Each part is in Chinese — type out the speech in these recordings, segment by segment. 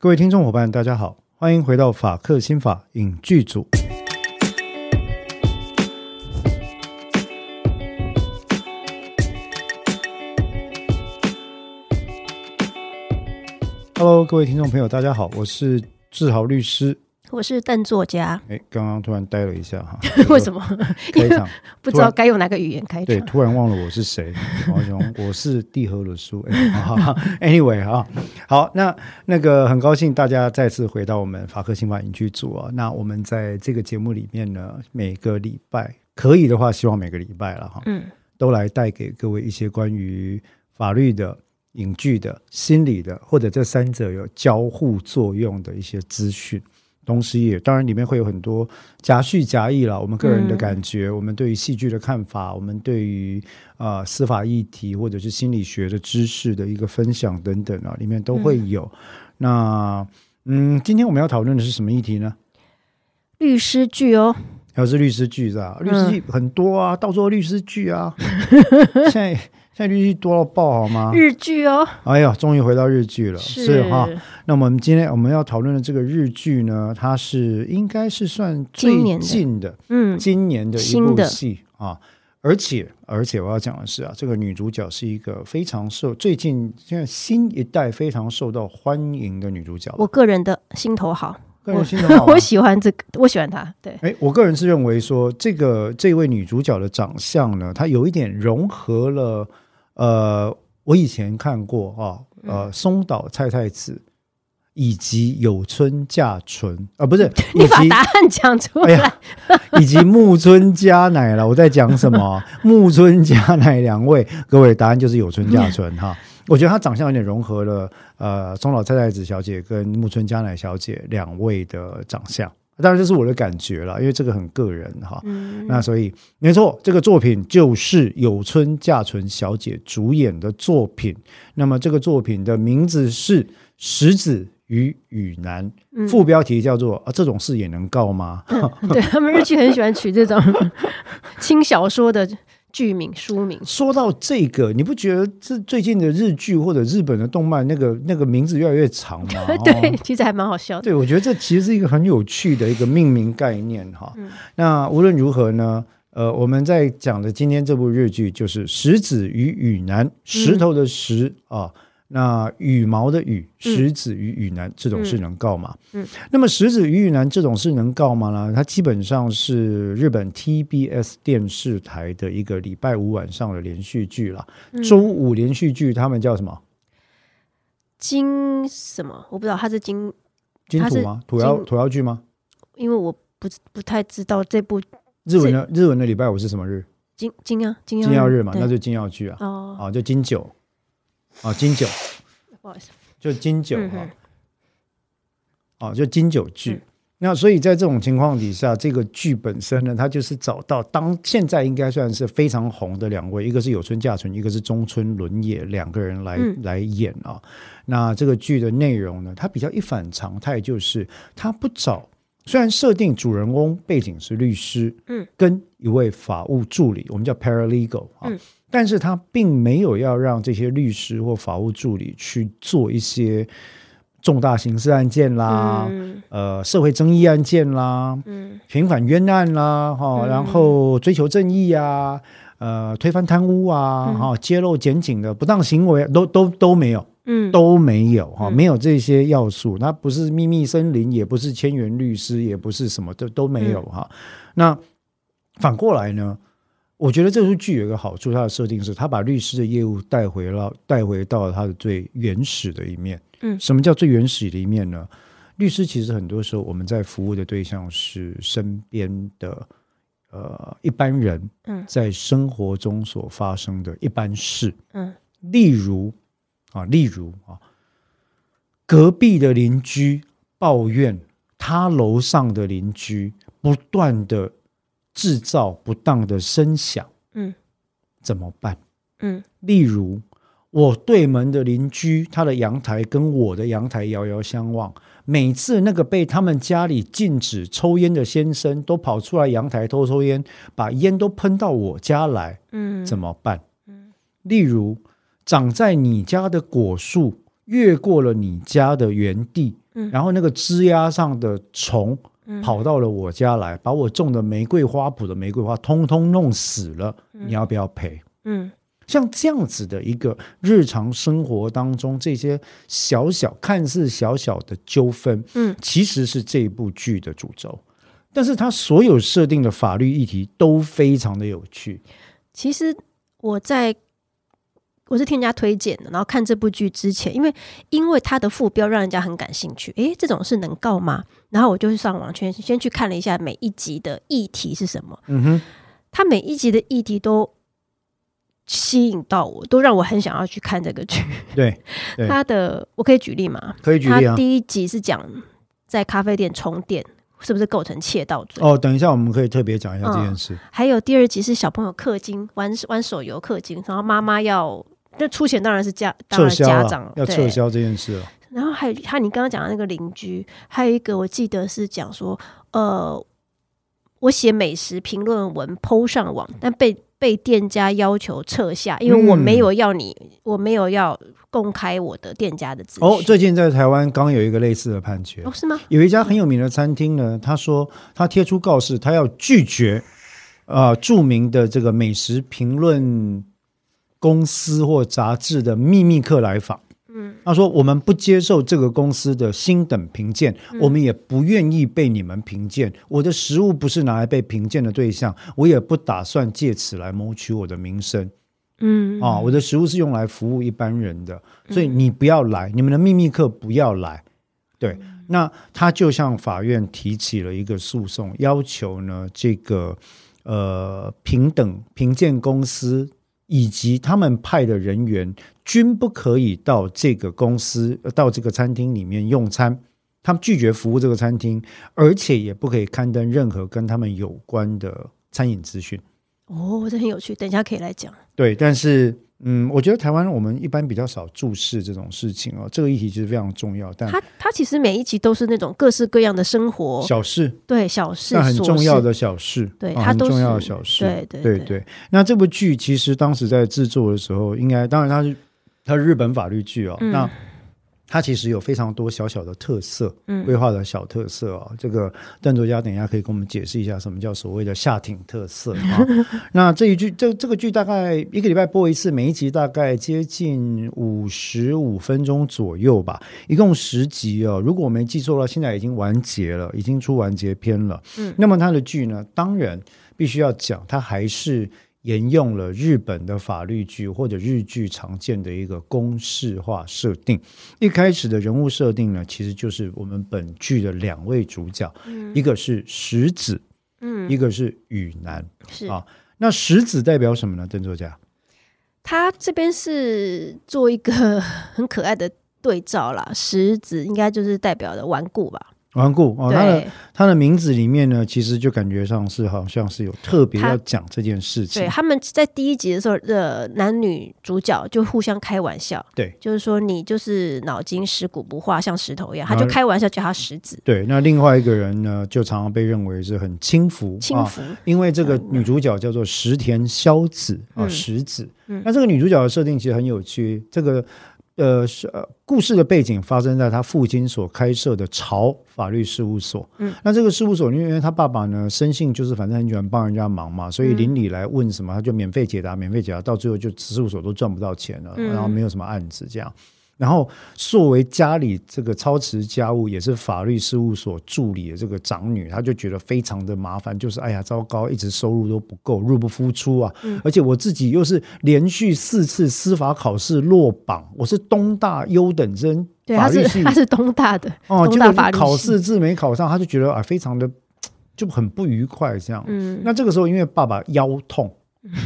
各位听众伙伴，大家好，欢迎回到法克新法影剧组。Hello，各位听众朋友，大家好，我是志豪律师。我是邓作家。哎，刚刚突然呆了一下哈，为什么？开场不知道该用哪个语言开场。对，突然忘了我是谁。我想我是地和鲁苏。Anyway 哈，好，那那个很高兴大家再次回到我们法科新法影剧组啊。那我们在这个节目里面呢，每个礼拜可以的话，希望每个礼拜了哈，嗯，都来带给各位一些关于法律的、影剧的、心理的，或者这三者有交互作用的一些资讯。同时，也当然里面会有很多夹叙夹议了。我们个人的感觉，我们对于戏剧的看法，我们对于啊司法议题或者是心理学的知识的一个分享等等啊，里面都会有。那嗯，今天我们要讨论的是什么议题呢？律师剧哦，还是律师剧是吧？律师剧很多啊，到处律师剧啊，现在。现在日剧多到爆，好吗？日剧哦，哎呀，终于回到日剧了，是哈。那我们今天我们要讨论的这个日剧呢，它是应该是算最近的，嗯，今年的一部戏啊。而且，而且我要讲的是啊，这个女主角是一个非常受最近现在新一代非常受到欢迎的女主角。我个人的心头好。我 我喜欢这个，我喜欢她。对，哎，我个人是认为说，这个这位女主角的长相呢，她有一点融合了。呃，我以前看过啊，呃，松岛菜菜子以及有村架纯啊，不是，你把答案讲出来，以及木村佳乃了。我在讲什么？木村佳乃两位，各位答案就是有村架纯哈。我觉得她长相有点融合了呃，松岛菜菜子小姐跟木村佳乃小姐两位的长相。当然这是我的感觉了，因为这个很个人哈。那所以没错，这个作品就是有村架纯小姐主演的作品。那么这个作品的名字是《石子与雨男》，副标题叫做“啊，这种事也能告吗？” 对他们日剧很喜欢取这种 轻小说的。剧名书名，说到这个，你不觉得这最近的日剧或者日本的动漫那个那个名字越来越长吗？对，其实还蛮好笑。对，我觉得这其实是一个很有趣的一个命名概念哈。那无论如何呢，呃，我们在讲的今天这部日剧就是《石子与雨男》，石头的石啊。那羽毛的羽，石子与羽男这种事能告吗？嗯，那么石子与羽男这种事能告吗？呢？它基本上是日本 TBS 电视台的一个礼拜五晚上的连续剧了。周五连续剧，他们叫什么？金什么？我不知道，它是金金土吗？土窑土窑剧吗？因为我不不太知道这部日文的日文的礼拜五是什么日？金金曜金曜日嘛，那就金曜剧啊。哦，啊，就金九。啊，金九，不好意思，就金九哈，哦，就金九剧。那所以在这种情况底下，这个剧本身呢，它就是找到当现在应该算是非常红的两位，一个是有村架纯，一个是中村伦也，两个人来来演啊。那这个剧的内容呢，它比较一反常态，就是它不找，虽然设定主人公背景是律师，嗯，跟一位法务助理，我们叫 paralegal 啊。但是他并没有要让这些律师或法务助理去做一些重大刑事案件啦，呃，社会争议案件啦，嗯，平反冤案啦，哈，然后追求正义啊，呃，推翻贪污啊，哈，揭露检警的不当行为，都都都没有，嗯，都没有哈，没有这些要素，那不是秘密森林，也不是千元律师，也不是什么都都没有哈。那反过来呢？我觉得这出剧有一个好处，它的设定是，他把律师的业务带回了，带回到了他的最原始的一面。嗯，什么叫最原始的一面呢？律师其实很多时候我们在服务的对象是身边的呃一般人，嗯，在生活中所发生的一般事，嗯，例如啊，例如啊，隔壁的邻居抱怨他楼上的邻居不断的。制造不当的声响，嗯，怎么办？嗯，例如我对门的邻居，他的阳台跟我的阳台遥遥相望，每次那个被他们家里禁止抽烟的先生都跑出来阳台偷抽烟，把烟都喷到我家来，嗯，怎么办？嗯，例如长在你家的果树越过了你家的园地，嗯。然后那个枝丫上的虫跑到了我家来，把我种的玫瑰花圃的玫瑰花通通弄死了，你要不要赔？嗯像这样子的一个日常生活当中，这些小小看似小小的纠纷，嗯，其实是这一部剧的主轴。但是它所有设定的法律议题都非常的有趣，其实我在我是听人家推荐的，然后看这部剧之前，因为因为它的副标让人家很感兴趣，诶，这种是能告吗？然后我就去上网先先去看了一下每一集的议题是什么，嗯哼，他每一集的议题都吸引到我，都让我很想要去看这个剧。对，对它的我可以举例吗？可以举例啊。第一集是讲在咖啡店充电是不是构成窃盗罪？哦，等一下我们可以特别讲一下这件事。还有第二集是小朋友氪金玩玩手游氪金，然后妈妈要那出钱当然是家当然家长，对要撤。销这件事了。然后还有还有你刚刚讲的那个邻居，还有一个我记得是讲说，呃，我写美食评论文 PO 上网，但被被店家要求撤下，因为我嗯没有要你，我没有要公开我的店家的资讯。哦，最近在台湾刚有一个类似的判决哦，是吗？有一家很有名的餐厅呢，他说他贴出告示，他要拒绝呃著名的这个美食评论公司或杂志的秘密客来访。嗯，他说我们不接受这个公司的星等评鉴，我们也不愿意被你们评鉴。我的食物不是拿来被评鉴的对象，我也不打算借此来谋取我的名声。嗯啊，我的食物是用来服务一般人的，所以你不要来，你们的秘密客不要来。对，那他就向法院提起了一个诉讼，要求呢这个呃平等评鉴公司以及他们派的人员均不可以到这个公司呃到这个餐厅里面用餐。他们拒绝服务这个餐厅，而且也不可以刊登任何跟他们有关的餐饮资讯。哦，这很有趣，等一下可以来讲。对，但是嗯，我觉得台湾我们一般比较少注视这种事情哦，这个议题其实非常重要，但它它其实每一集都是那种各式各样的生活，小事，对小事，那很重要的小事，对啊它都是很重要的小事，对对对对对。那这部剧其实当时在制作的时候，应该当然它是它是日本法律剧哦，嗯那。它其实有非常多小小的特色，嗯规划的小特色哦。这个邓作家等一下可以跟我们解释一下什么叫所谓的下艇特色啊。那这一剧这这个剧大概一个礼拜播一次，每一集大概接近五十五分钟左右吧，一共十集哦。如果我没记错了，现在已经完结了，已经出完结篇了。嗯，那么它的剧呢，当然必须要讲，它还是。沿用了日本的法律剧或者日剧常见的一个公式化设定。一开始的人物设定呢，其实就是我们本剧的两位主角，一个是石子，嗯，一个是雨男。是啊那石子代表什么呢？邓作家？他这边是做一个 很可爱的对照啦，石子应该就是代表的顽固吧？顽固哦，他的对他的名字里面呢，其实就感觉上是好像是有特别要讲这件事情。对，。他们在第一集的时候，呃，男女主角就互相开玩笑，对。就是说你就是脑筋石骨不化，像石头一样，他就开玩笑叫他石子。对，那另外一个人呢，就常常被认为是很轻浮，啊轻浮，因为这个女主角叫做石田萧子啊，嗯。石子。嗯。那这个女主角的设定其实很有趣，这个呃是呃故事的背景发生在他父亲所开设的朝法律事务所。嗯，那这个事务所因为他爸爸呢生性就是反正很喜欢帮人家忙嘛，所以嗯邻里来问什么他就免费解答，免费解答，到最后就事务所都赚不到钱了，嗯然后没有什么案子这样。然后作为家里这个操持家务，也是法律事务所助理的这个长女，她就觉得非常的麻烦，就是哎呀糟糕，一直收入都不够，入不敷出啊！嗯而且我自己又是连续四次司法考试落榜，我是东大优等生，对，他法律系 是他是东大的，哦，东结果就大法律系考试字没考上，他就觉得啊非常的就很不愉快这样。嗯，那这个时候，因为爸爸腰痛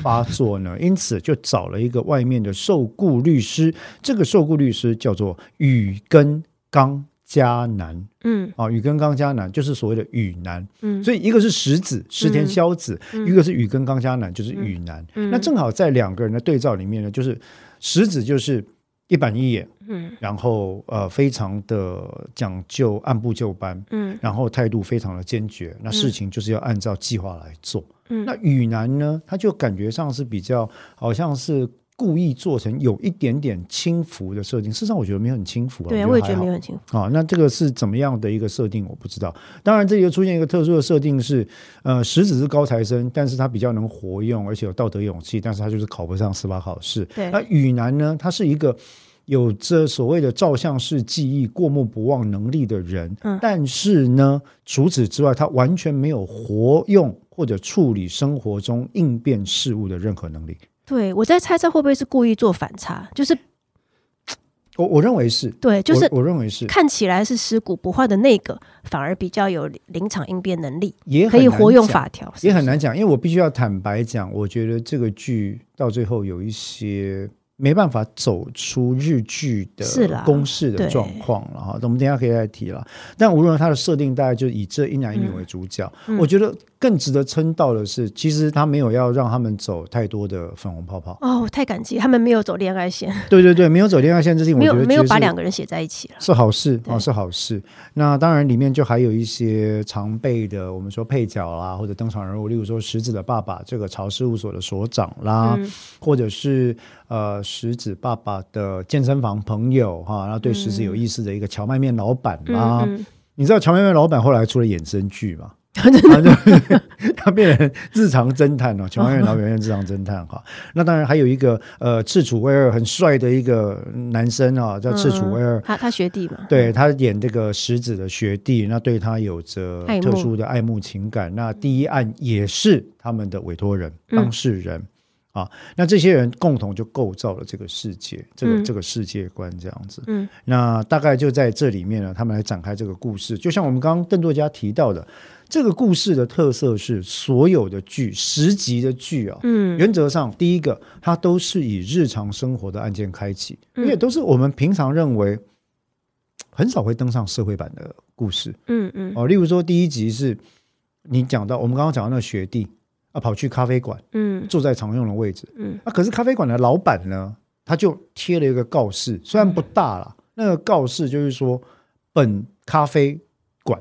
发作呢，因此就找了一个外面的受雇律师。这个受雇律师叫做宇根刚加南。嗯。啊，宇根刚加南就是所谓的宇男。嗯，所以一个是石子石田萧子，嗯。一个是宇根刚加南，就是宇男。嗯。那正好在两个人的对照里面呢，就是石子就是一板一眼，嗯。然后呃非常的讲究按部就班，嗯。然后态度非常的坚决，那事情就是要按照计划来做。嗯。那雨男呢，他就感觉上是比较好像是故意做成有一点点轻浮的设定。事实上，我觉得没有很轻浮啊。对，我我也觉得没有很轻浮。啊，那这个是怎么样的一个设定？我不知道。当然，这里又出现一个特殊的设定是，呃，石子是高材生，但是他比较能活用，而且有道德勇气，但是他就是考不上司法考试。对那雨男呢，他是一个有着所谓的照相式记忆、过目不忘能力的人，嗯但是呢，除此之外，他完全没有活用或者处理生活中应变事物的任何能力。对，我在猜测会不会是故意做反差，就是我我认为是，对，就是我我认为是，看起来是尸骨不化的那个，反而比较有临场应变能力，也可以活用法。法条，也很难讲，因为我必须要坦白讲，我觉得这个剧到最后有一些没办法走出日剧的公式的状况了哈。我们等一下可以再提了。但无论它的设定大概就以这一男一女为主角，嗯我觉得更值得称道的是，其实他没有要让他们走太多的粉红泡泡。哦，太感激他们没有走恋爱线，对对对，没有走恋爱线这事情，没有没有我觉得没有把两个人写在一起了。是好事啊哦，是好事。那当然，里面就还有一些常备的，我们说配角啦，或者登场人物，例如说石子的爸爸，这个潮事务所的所长啦，嗯或者是呃石子爸爸的健身房朋友哈，然后对石子有意思的一个荞麦面老板啦。嗯嗯你知道荞麦面老板后来出了衍生剧吗？他就他变成日常侦探哦，荞麦面老板变成日常侦探哈。那当然还有一个呃赤楚威尔很帅的一个男生啊，叫赤楚威尔。他他学弟嘛，对他演这个石子的学弟，那对他有着特殊的爱慕情感。那第一案也是他们的委托人、嗯当事人、啊。那这些人共同就构造了这个世界，这个、嗯这个世界观这样子。嗯，那大概就在这里面呢，他们来展开这个故事。就像我们刚刚邓作家提到的，这个故事的特色是所有的剧十集的剧啊，嗯原则上，第一个，它都是以日常生活的案件开启，嗯而且都是我们平常认为很少会登上社会版的故事嗯嗯哦。例如说，第一集是你讲到我们刚刚讲到那个学弟啊，跑去咖啡馆嗯坐在常用的位置，嗯啊，可是咖啡馆的老板呢，他就贴了一个告示，虽然不大啦，那个告示就是说，本咖啡馆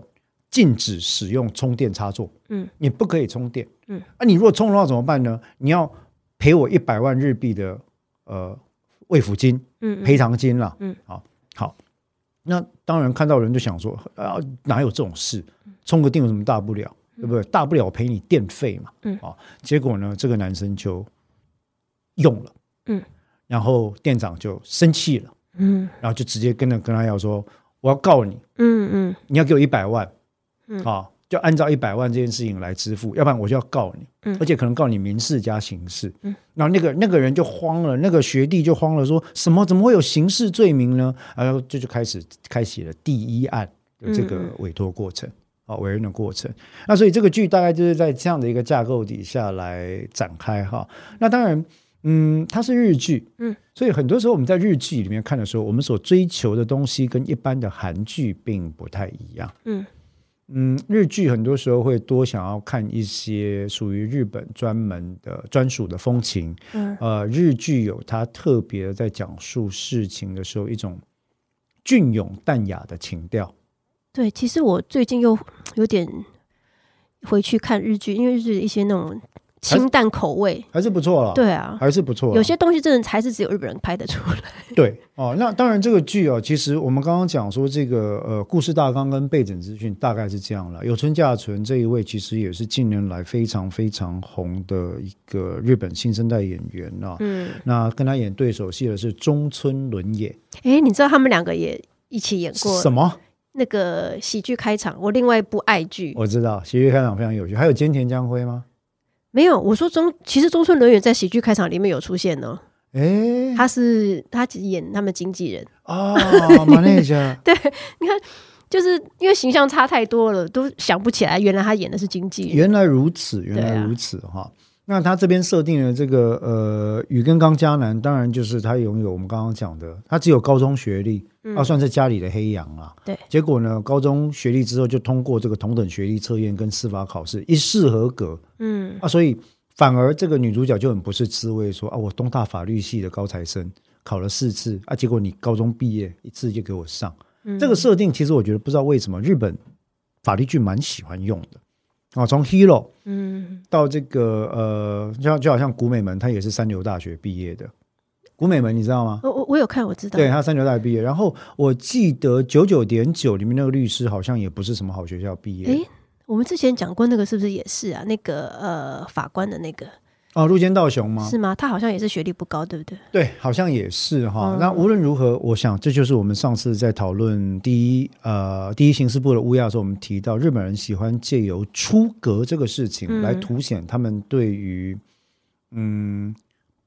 禁止使用充电插座，嗯，你不可以充电，嗯，啊，你如果充的话怎么办呢？你要赔我一百万日币的呃慰抚金、嗯，赔偿金啦，嗯，好，好，那当然看到人就想说，啊，哪有这种事？充个电有什么大不了？对不对？大不了我赔你电费嘛，嗯啊，结果呢，这个男生就用了，嗯，然后店长就生气了，嗯然后就直接跟着跟他要说，我要告你，嗯嗯你要给我一百万，嗯啊，就按照一百万这件事情来支付，要不然我就要告你，嗯而且可能告你民事加刑事，嗯，然后那个那个人就慌了，那个学弟就慌了，说什么怎么会有刑事罪名呢？然后这就开始开启了第一案的这个嗯委托过程。啊，委任的过程，那所以这个剧大概就是在这样的一个架构底下来展开哈。那当然，嗯，它是日剧，嗯，所以很多时候我们在日剧里面看的时候，我们所追求的东西跟一般的韩剧并不太一样。嗯嗯，日剧很多时候会多想要看一些属于日本专门的专属的风情。嗯呃，日剧有它特别在讲述事情的时候一种隽永淡雅的情调。对，其实我最近又 有点回去看日剧，因为日剧的一些那种清淡口味，还是不错了，，对啊，还是不错。有些东西真的还是只有日本人拍得出来。对哦，那当然这个剧哦，其实我们刚刚讲说这个呃故事大纲跟背景资讯大概是这样了。有村架纯这一位其实也是近年来非常非常红的一个日本新生代演员啊。嗯，那跟他演对手戏的是中村伦也，哎，你知道他们两个也一起演过什么？那个喜剧开场，我另外一部爱剧我知道，喜剧开场非常有趣。还有菅田将晖吗？没有。我说中，其实中村伦也在喜剧开场里面有出现呢。哎，他是他演他们经纪人，啊，马内加，就是因为形象差太多了，都想不起来原来他演的是经纪人。原来如此，原来如此哈。那他这边设定了这个呃宇根刚迦南，当然就是他拥有我们刚刚讲的，他只有高中学历，嗯。啊算是家里的黑羊啊。对，结果呢，高中学历之后就通过这个同等学历测验跟司法考试，一试合格。嗯。啊，所以反而这个女主角就很不是滋味说啊，我东大法律系的高材生考了四次啊，结果你高中毕业一次就给我上。嗯。这个设定其实我觉得不知道为什么日本法律剧蛮喜欢用的。啊，从 Hero 嗯。到这个呃，就就好像古美门，他也是三流大学毕业的古美门你知道吗？我我我有看，我知道。对，他三流大学毕业。然后我记得九九点九里面那个律师好像也不是什么好学校毕业。诶，我们之前讲过那个是不是也是啊？那个呃法官的那个哦，入间道雄吗？是吗？他好像也是学历不高，对不对？对，好像也是哈。嗯那无论如何，我想这就是我们上次在讨论第一呃第一刑事部的乌鸦的时候，我们提到日本人喜欢借由出格这个事情嗯来凸显他们对于嗯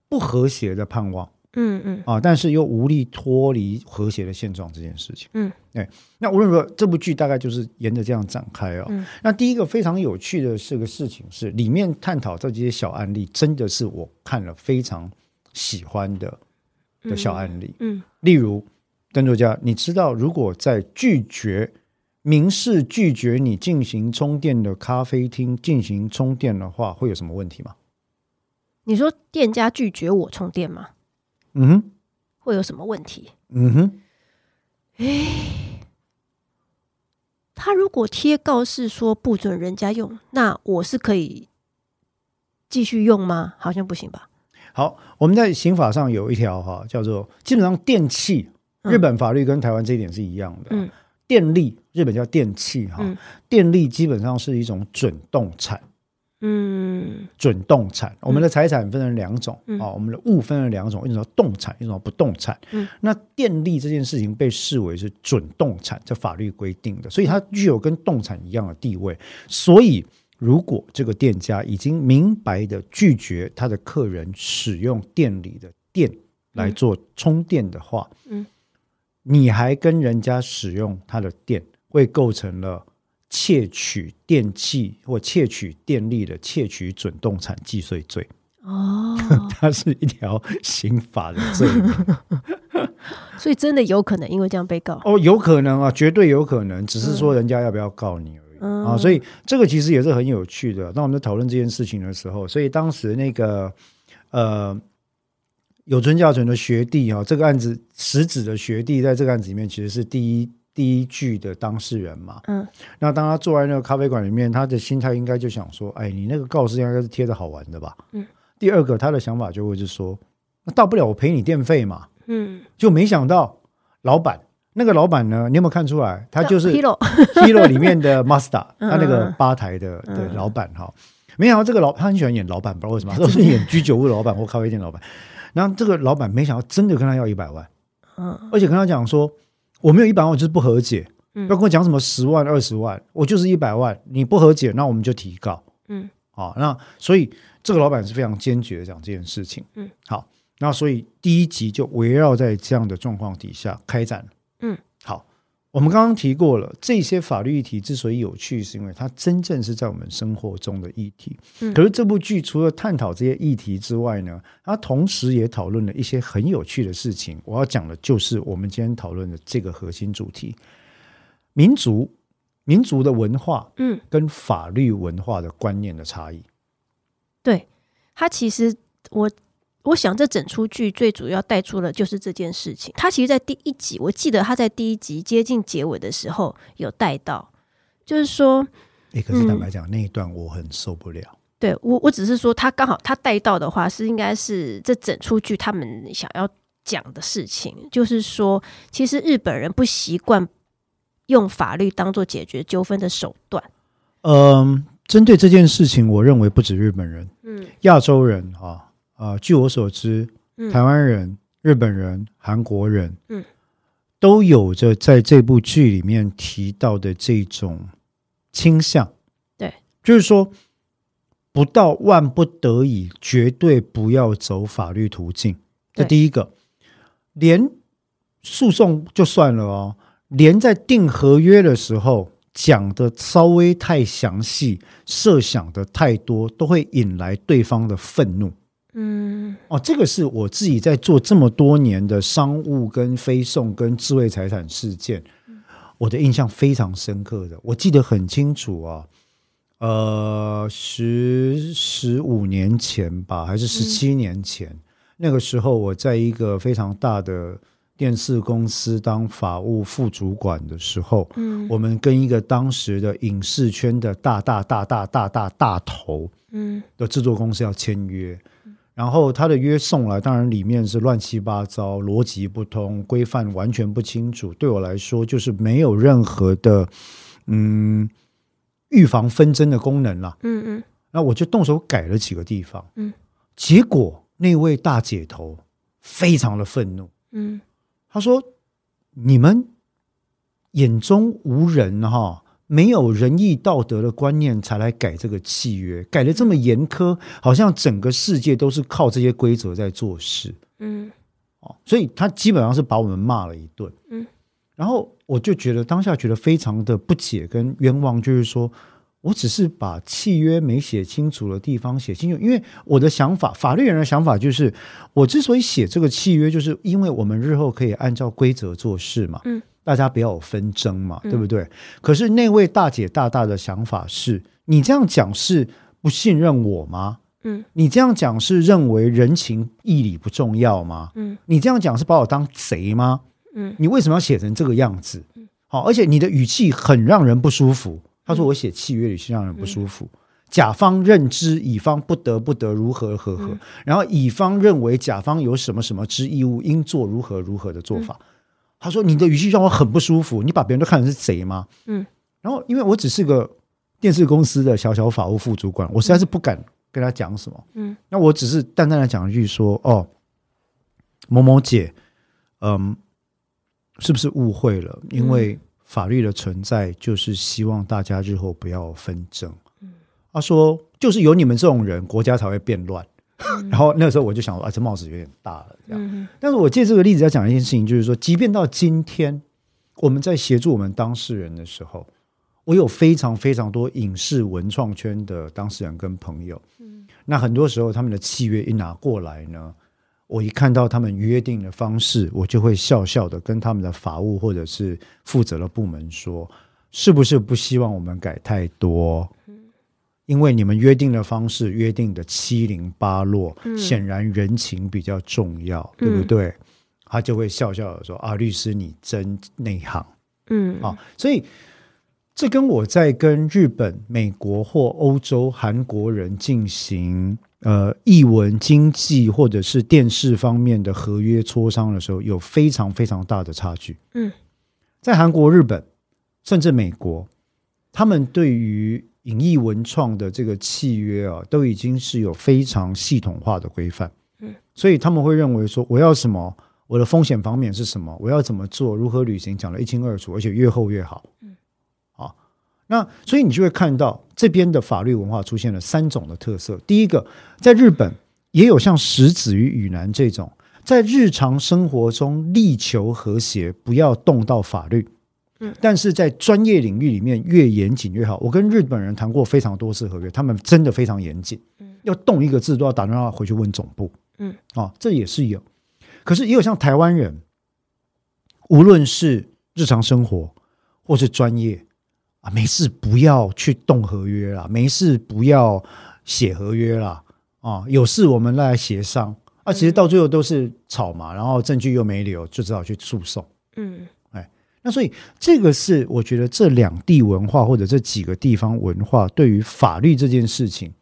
不和谐的盼望。嗯嗯啊，但是又无力脱离和谐的现状这件事情。嗯，对。那无论如何，这部剧大概就是沿着这样展开哦。嗯那第一个非常有趣的是个事情是，里面探讨这些小案例，真的是我看了非常喜欢的的小案例。嗯例如，邓作家，你知道如果在拒绝明示拒绝你进行充电的咖啡厅进行充电的话，会有什么问题吗？你说店家拒绝我充电吗？嗯哼，会有什么问题？嗯哼。哎他如果贴告示说不准人家用，那我是可以继续用吗？好像不行吧？好，我们在刑法上有一条哈，叫做基本上电器，嗯日本法律跟台湾这一点是一样的。嗯电力，日本叫电器哈，嗯电力基本上是一种准动产。嗯。准动产，我们的财产分成两种啊、嗯我们的物分成两种，一种叫动产，一种叫不动产。嗯。那电力这件事情被视为是准动产，这法律规定的，所以它具有跟动产一样的地位。所以，如果这个店家已经明白的拒绝他的客人使用店里的电来做充电的话，嗯。你还跟人家使用他的电，会构成了窃取电器或窃取电力的窃取准动产既遂罪，哦，它是一条刑法的罪名。所以真的有可能因为这样被告。哦，有可能啊，绝对有可能，只是说人家要不要告你而已、嗯啊。所以这个其实也是很有趣的。当我们在讨论这件事情的时候，所以当时那个呃有尊教纯的学弟哈、这个案子实质的学弟在这个案子里面其实是第一第一句的当事人嘛。嗯那当他坐在那个咖啡馆里面，他的心态应该就想说：“哎，你那个告示应该是贴的好玩的吧？”嗯。第二个，他的想法就会是说：“那大不了我赔你电费嘛。”嗯，就没想到老板那个老板呢，你有没有看出来？他就是 Hero，Hero 里面的 Master，嗯他那个吧台的的老板哈。没想到这个老他很喜欢演老板，不知道为什么，都是演居酒屋的老板或咖啡店老板。然后这个老板没想到真的跟他要一百万，嗯而且跟他讲说：“我没有一百万，我就是不和解。嗯不要跟我讲什么十万、二十万，我就是一百万。你不和解，那我们就提告。嗯好，那所以这个老板是非常坚决的讲这件事情。嗯，好，那所以第一集就围绕在这样的状况底下开展了。嗯，好，我们刚刚提过了，这些法律议题之所以有趣，是因为它真正是在我们生活中的议题。嗯可是这部剧除了探讨这些议题之外呢，它同时也讨论了一些很有趣的事情。我要讲的就是我们今天讨论的这个核心主题：民族、民族的文化嗯，跟法律文化的观念的差异。对它其实我。我想，这整出剧最主要带出的就是这件事情。他其实，在第一集，我记得他在第一集接近结尾的时候有带到，就是说，诶，可是嗯坦白讲，那一段我很受不了。对我，我只是说他刚好他带到的话，是应该是这整出剧他们想要讲的事情，就是说，其实日本人不习惯用法律当做解决纠纷的手段。嗯，针对这件事情，我认为不止日本人，嗯亚洲人啊啊、据我所知，嗯台湾人、日本人、韩国人，嗯，都有着在这部剧里面提到的这种倾向。对，就是说，不到万不得已，绝对不要走法律途径。这第一个，连诉讼就算了哦，连在订合约的时候讲的稍微太详细，设想的太多，都会引来对方的愤怒。嗯。哦，这个是我自己在做这么多年的商务跟非送跟智慧财产事件，我的印象非常深刻的，我记得很清楚啊。呃，十十五年前吧，还是十七年前，那个时候我在一个非常大的电视公司当法务副主管的时候，嗯。我们跟一个当时的影视圈的大大大大大大大头嗯。的制作公司要签约，然后他的约送来，当然里面是乱七八糟，逻辑不通，规范完全不清楚。对我来说，就是没有任何的嗯预防纷争的功能了。嗯嗯那我就动手改了几个地方，嗯，结果那位大姐头非常的愤怒，嗯他说：“你们眼中无人哈，没有仁义道德的观念才来改这个契约，改的这么严苛，好像整个世界都是靠这些规则在做事嗯哦。所以他基本上是把我们骂了一顿。嗯，然后我就觉得当下觉得非常的不解跟冤枉，就是说。”我只是把契约没写清楚的地方写清楚，因为我的想法，法律人的想法就是，我之所以写这个契约，就是因为我们日后可以按照规则做事嘛，嗯，大家不要有纷争嘛，嗯对不对？可是那位大姐大大的想法是，你这样讲是不信任我吗？嗯你这样讲是认为人情义理不重要吗？嗯你这样讲是把我当贼吗？嗯你为什么要写成这个样子？好，而且你的语气很让人不舒服。他嗯说我写契约语气让人不舒服。甲方认知乙方不得不得如何何何，嗯然后乙方认为甲方有什么什么之义务，应做如何如何的做法。他说你的语气让我很不舒服，你把别人都看成是贼吗？嗯然后因为我只是个电视公司的小小法务副主管，我实在是不敢跟他讲什么。嗯那我只是淡淡的讲一句说：“哦，某某姐，嗯，是不是误会了？因为法律的存在就是希望大家日后不要纷争。”嗯他说：“就是有你们这种人，国家才会变乱。然后那个时候我就想说：“啊，这帽子有点大了。”这样。嗯但是我借这个例子要讲一件事情，就是说，即便到今天，我们在协助我们当事人的时候，我有非常非常多影视文创圈的当事人跟朋友，嗯那很多时候他们的契约一拿过来呢，我一看到他们约定的方式，我就会笑笑的跟他们的法务或者是负责的部门说，是不是不希望我们改太多？因为你们约定的方式约定的七零八落，嗯显然人情比较重要，对不对？他就会笑笑的说：“啊，律师你真内行。”嗯啊，所以这跟我在跟日本、美国或欧洲、韩国人进行呃译文、经济或者是电视方面的合约磋商的时候，有非常非常大的差距。嗯，在韩国、日本甚至美国，他们对于影艺文创的这个契约啊，都已经是有非常系统化的规范。嗯，所以他们会认为说，我要什么，我的风险方面是什么，我要怎么做，如何履行，讲得一清二楚，而且越厚越好。嗯，啊，那所以你就会看到这边的法律文化出现了三种的特色。第一个，在日本也有像石子与雨男这种，在日常生活中力求和谐，不要动到法律。嗯但是在专业领域里面越严谨越好。我跟日本人谈过非常多次合约，他们真的非常严谨，嗯要动一个字都要打电话回去问总部。嗯，啊，这也是有。可是也有像台湾人，无论是日常生活或是专业啊，没事不要去动合约啦，没事不要写合约啦，啊，有事我们来协商。啊，其实到最后都是吵嘛，然后证据又没留，就只好去诉讼。嗯那所以这个是我觉得这两地文化或者这几个地方文化对于法律这件事情，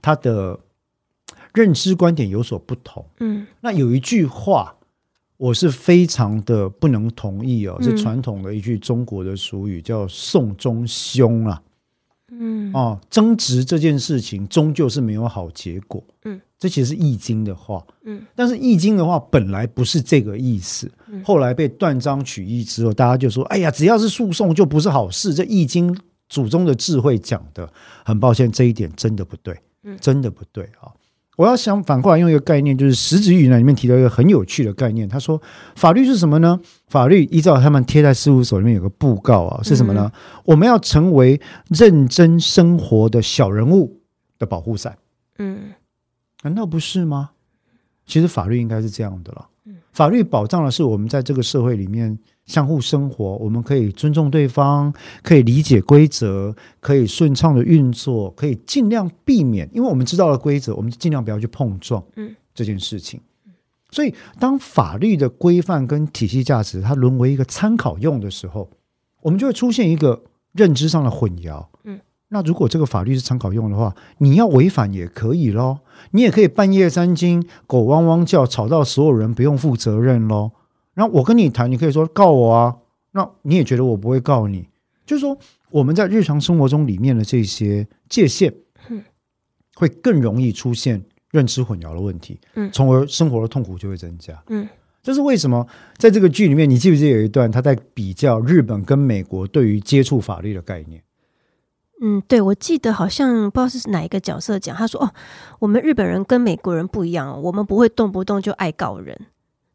它的认知观点有所不同。嗯那有一句话，我是非常的不能同意哦，嗯是传统的一句中国的俗语，叫“送中凶”啊。嗯哦，争执这件事情终究是没有好结果。嗯，这其实是《易经》的话。嗯，但是《易经》的话本来不是这个意思，嗯后来被断章取义之后，大家就说：“哎呀，只要是诉讼就不是好事。”这《易经》祖宗的智慧讲的，很抱歉，这一点真的不对，嗯真的不对啊！我要想反过来用一个概念，就是《十子语》呢里面提到一个很有趣的概念，他说法律是什么呢？法律依照他们贴在事务所里面有个布告啊，是什么呢？我们要成为认真生活的小人物的保护伞，嗯难道不是吗？其实法律应该是这样的了。法律保障的是我们在这个社会里面相互生活，我们可以尊重对方，可以理解规则，可以顺畅的运作，可以尽量避免，因为我们知道了规则，我们就尽量不要去碰撞嗯这件事情。所以，当法律的规范跟体系价值它沦为一个参考用的时候，我们就会出现一个认知上的混淆。嗯，那如果这个法律是参考用的话，你要违反也可以咯，你也可以半夜三更狗汪汪叫，吵到所有人不用负责任咯。然后我跟你谈，你可以说告我啊，那你也觉得我不会告你，就是说我们在日常生活中里面的这些界限，会更容易出现认知混淆的问题，嗯从而生活的痛苦就会增加。嗯这是为什么？在这个剧里面，你记不记得有一段他在比较日本跟美国对于接触法律的概念？嗯，对，我记得好像不知道是哪一个角色讲，他说：“哦，我们日本人跟美国人不一样哦，我们不会动不动就爱告人。”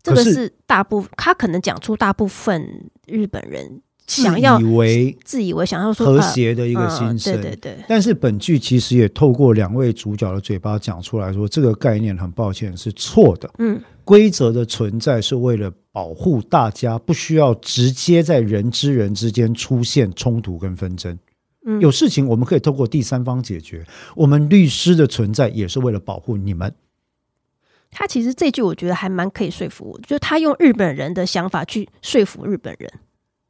这个是是大部他可能讲出大部分日本人想要以为自以为想要说和呃谐的一个心嗯声，对对对，但是本剧其实也透过两位主角的嘴巴讲出来说，这个概念很抱歉是错的。嗯规则的存在是为了保护大家，不需要直接在人之人之间出现冲突跟纷争。嗯，有事情我们可以透过第三方解决。我们律师的存在也是为了保护你们。他其实这句我觉得还蛮可以说服我，就是他用日本人的想法去说服日本人，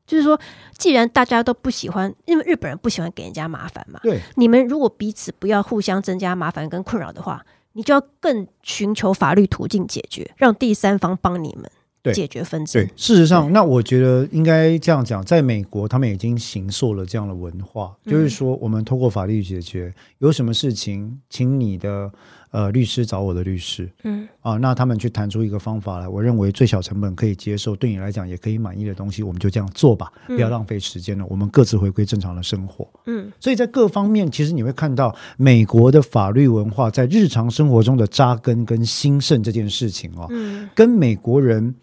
就是说，既然大家都不喜欢，因为日本人不喜欢给人家麻烦嘛，对，你们如果彼此不要互相增加麻烦跟困扰的话，你就要更寻求法律途径解决，让第三方帮你们对解决纷争对。，事实上，那我觉得应该这样讲，在美国，他们已经行塑了这样的文化，嗯就是说，我们通过法律解决，有什么事情，请你的呃律师找我的律师嗯啊，那他们去谈出一个方法来，我认为最小成本可以接受，对你来讲也可以满意的东西，我们就这样做吧，不要浪费时间了，我们各自回归正常的生活。嗯所以在各方面，其实你会看到美国的法律文化在日常生活中的扎根跟兴盛这件事情哦，嗯跟美国人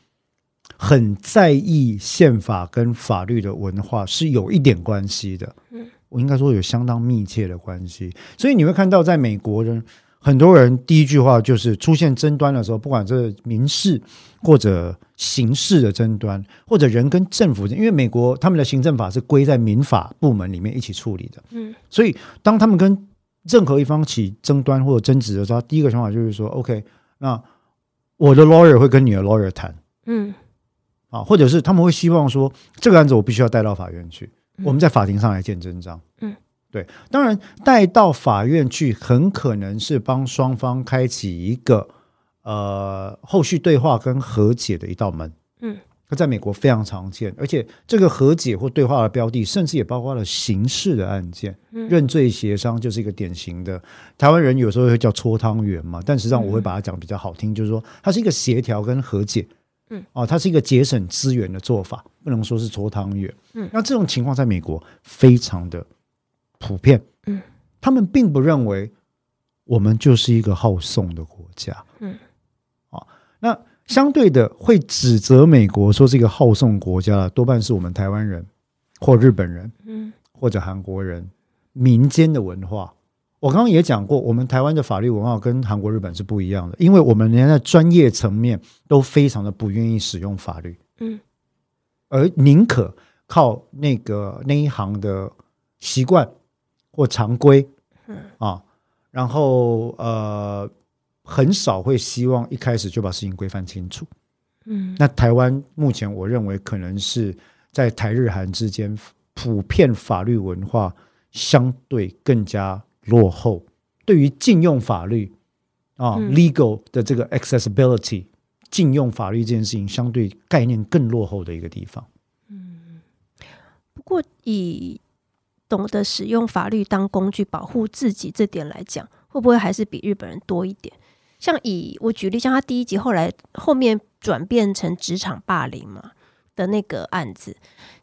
很在意宪法跟法律的文化是有一点关系的。嗯，我应该说有相当密切的关系。所以你会看到，在美国人很多人第一句话就是出现争端的时候，不管是民事或者刑事的争端，或者人跟政府，因为美国他们的行政法是归在民法部门里面一起处理的。嗯。所以当他们跟任何一方起争端或者争执的时候，第一个想法就是说，OK，那我的 lawyer 会跟你的 lawyer 谈。嗯。啊，或者是他们会希望说，这个案子我必须要带到法院去，嗯。我们在法庭上来见真章。嗯，对，当然带到法院去，很可能是帮双方开启一个呃后续对话跟和解的一道门。嗯，这在美国非常常见，而且这个和解或对话的标的，甚至也包括了刑事的案件。嗯认罪协商就是一个典型的台湾人有时候会叫搓汤圆嘛，但实际上我会把它讲比较好听，就是说它是一个协调跟和解。嗯，哦，它是一个节省资源的做法，不能说是搓汤圆。嗯那这种情况在美国非常的普遍。嗯，他们并不认为我们就是一个好送的国家。嗯，啊，那相对的会指责美国说这个好送国家的，多半是我们台湾人或日本人嗯或者韩国人民间的文化。我刚刚也讲过，我们台湾的法律文化跟韩国、日本是不一样的，因为我们连在专业层面都非常的不愿意使用法律，嗯而宁可靠那个那一行的习惯或常规，嗯啊，然后呃，很少会希望一开始就把事情规范清楚。嗯那台湾目前我认为可能是在台日韩之间普遍法律文化相对更加落后，对于禁用法律啊、嗯 legal 的这个 accessibility 禁用法律这件事情，相对概念更落后的一个地方。嗯不过以懂得使用法律当工具保护自己这点来讲，会不会还是比日本人多一点？像以我举例，像他第一集后来后面转变成职场霸凌嘛的那个案子，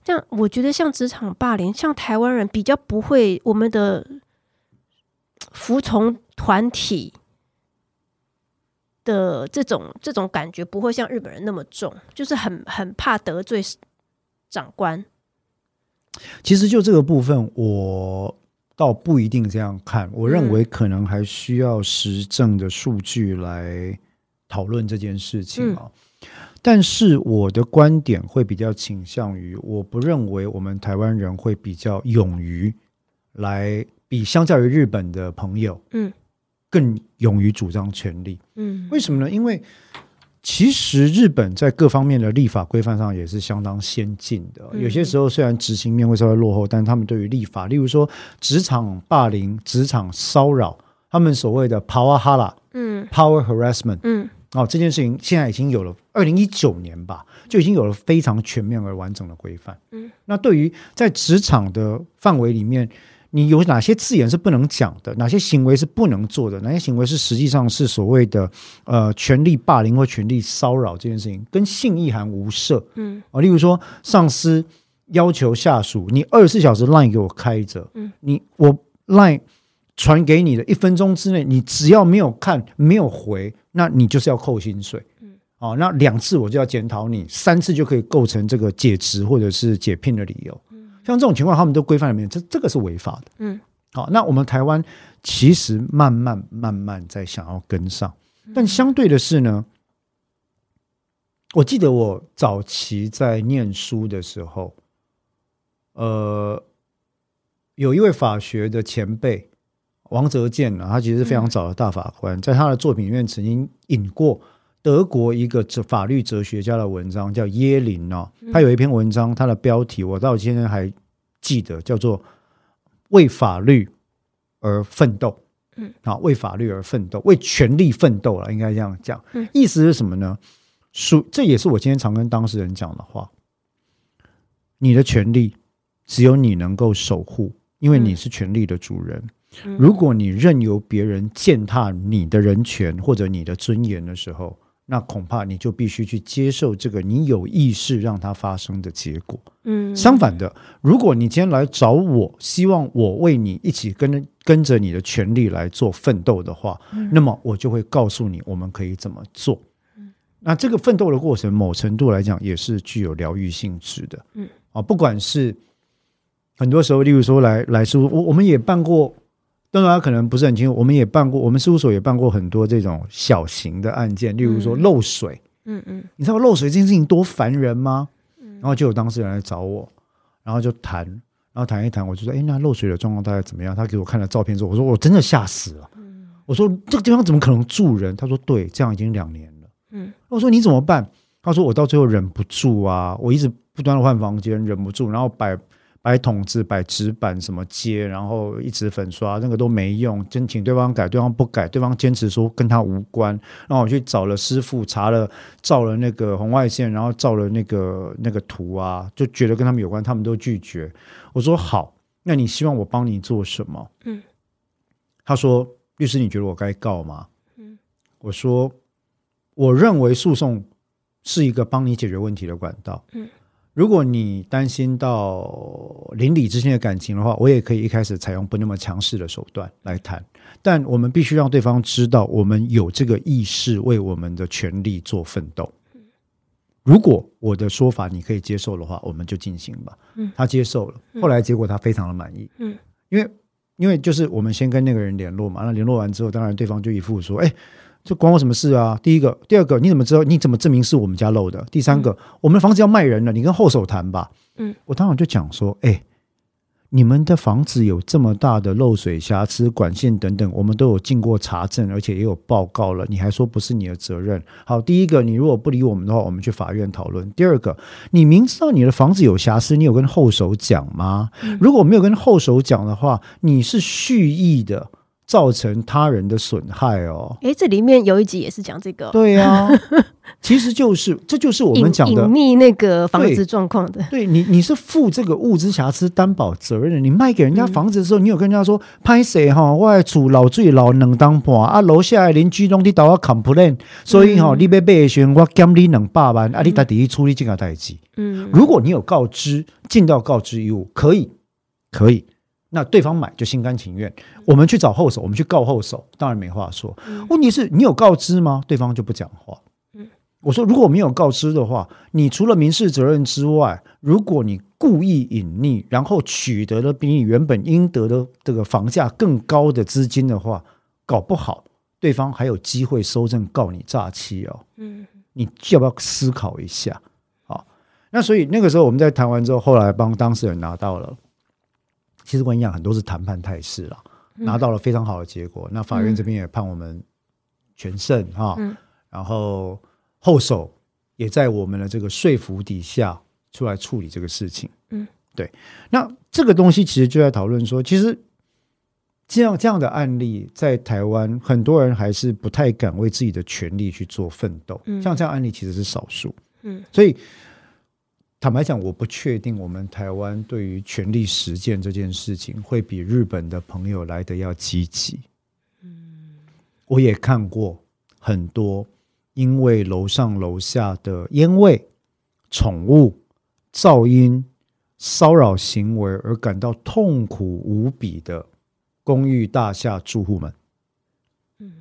这样我觉得像职场霸凌，像台湾人比较不会，我们的服从团体的这种这种感觉不会像日本人那么重，就是很很怕得罪长官。其实就这个部分，我倒不一定这样看。我认为可能还需要实证的数据来讨论这件事情啊。但是我的观点会比较倾向于，我不认为我们台湾人会比较勇于来比相较于日本的朋友，嗯，更勇于主张权利。嗯为什么呢？因为其实日本在各方面的立法规范上也是相当先进的。有些时候虽然执行面会稍微落后，但他们对于立法，例如说职场霸凌、职场骚扰，他们所谓的 power hala，嗯，power harassment，嗯哦，这件事情现在已经有了，二零一九年吧，就已经有了非常全面而完整的规范。嗯，那对于在职场的范围里面。你有哪些字眼是不能讲的？哪些行为是不能做的？哪些行为是实际上是所谓的呃权力霸凌或权力骚扰这件事情，跟性意涵无涉。嗯啊，例如说上司要求下属，你二十四小时 line 给我开着，嗯，你我 line 传给你的一分钟之内，你只要没有看没有回，那你就是要扣薪水。嗯，哦，那两次我就要检讨你，三次就可以构成这个解职或者是解聘的理由。像这种情况，他们都规范里面，这这个是违法的。嗯，好，那我们台湾其实慢慢慢慢在想要跟上，但相对的是呢，我记得我早期在念书的时候，呃，有一位法学的前辈王泽健啊，他其实是非常早的大法官，在他的作品里面曾经引过。德国一个哲法律哲学家的文章叫耶林哦，他有一篇文章，他的标题我到今天还记得，叫做“为法律而奋斗”。嗯，啊，为法律而奋斗，为权力奋斗了，应该这样讲。嗯，意思是什么呢？属这也是我今天常跟当事人讲的话。你的权利只有你能够守护，因为你是权利的主人。如果你任由别人践踏你的人权或者你的尊严的时候，那恐怕你就必须去接受这个你有意识让它发生的结果。嗯，相反的，如果你今天来找我，希望我为你一起跟跟着你的权利来做奋斗的话，那么我就会告诉你我们可以怎么做。嗯那这个奋斗的过程，某程度来讲也是具有疗愈性质的。嗯，啊，不管是很多时候，例如说来来说，我我们也办过。当然，可能不是很清楚。我们也办过，我们事务所也办过很多这种小型的案件，例如说漏水。嗯嗯，你知道漏水这件事情多烦人吗？然后就有当事人来找我，然后就谈，然后谈一谈，我就说：“哎，那漏水的状况大概怎么样？”他给我看了照片之后，我说：“我真的吓死了。”我说：“这个地方怎么可能住人？”他说：“对，这样已经两年了。”嗯，我说：“你怎么办？”他说：“我到最后忍不住啊，我一直不断的换房间，忍不住，然后摆。”摆筒子、摆纸板什么接，然后一直粉刷，那个都没用。真请对方改，对方不改，对方坚持说跟他无关。然后我去找了师傅，查了照了那个红外线，然后照了那个那个图啊，就觉得跟他们有关，他们都拒绝。我说好，那你希望我帮你做什么？嗯，他说律师，你觉得我该告吗？嗯，我说我认为诉讼是一个帮你解决问题的管道。嗯。如果你担心到邻里之间的感情的话，我也可以一开始采用不那么强势的手段来谈，但我们必须让对方知道，我们有这个意识为我们的权利做奋斗。如果我的说法你可以接受的话，我们就进行吧。嗯，他接受了，后来结果他非常的满意。嗯，因为因为就是我们先跟那个人联络嘛，那联络完之后，当然对方就一副说，哎。这关我什么事啊？第一个，第二个，你怎么知道？你怎么证明是我们家漏的？第三个，我们的房子要卖人了，你跟后手谈吧。嗯，我当场就讲说，哎，你们的房子有这么大的漏水瑕疵、管线等等，我们都有经过查证，而且也有报告了，你还说不是你的责任？好，第一个，你如果不理我们的话，我们去法院讨论。第二个，你明知道你的房子有瑕疵，你有跟后手讲吗？如果没有跟后手讲的话，你是蓄意的。造成他人的损害哦，哎，这里面有一集也是讲这个，对呀，其实就是这就是我们讲的隐秘那个房子状况的。对你，你是负这个物质瑕疵担保责任的。你卖给人家房子的时候，你有跟人家说拍谁哈？我厝老最老能当破啊，楼下的邻居拢伫倒我 complain，所以哈，你被被选我减你两百万，啊，你到底处理这个代志？嗯，如果你有告知，尽到告知义务，可以，可以。那对方买就心甘情愿，我们去找后手，我们去告后手，当然没话说。问题是你有告知吗？对方就不讲话。我说如果没有告知的话，你除了民事责任之外，如果你故意隐匿，然后取得了比你原本应得的这个房价更高的资金的话，搞不好对方还有机会收证告你诈欺哦。嗯，你要不要思考一下？好，那所以那个时候我们在谈完之后，后来帮当事人拿到了。其实我跟你讲，很多是谈判态势了，拿到了非常好的结果。那法院这边也判我们全胜哈，然后后手也在我们的这个说服底下出来处理这个事情。嗯，对。那这个东西其实就在讨论说，其实这样这样的案例在台湾，很多人还是不太敢为自己的权利去做奋斗。嗯像这样案例其实是少数。嗯，所以坦白讲，我不确定我们台湾对于权力实践这件事情会比日本的朋友来的要积极。嗯，我也看过很多因为楼上楼下的烟味、宠物、噪音、骚扰行为而感到痛苦无比的公寓大厦住户们。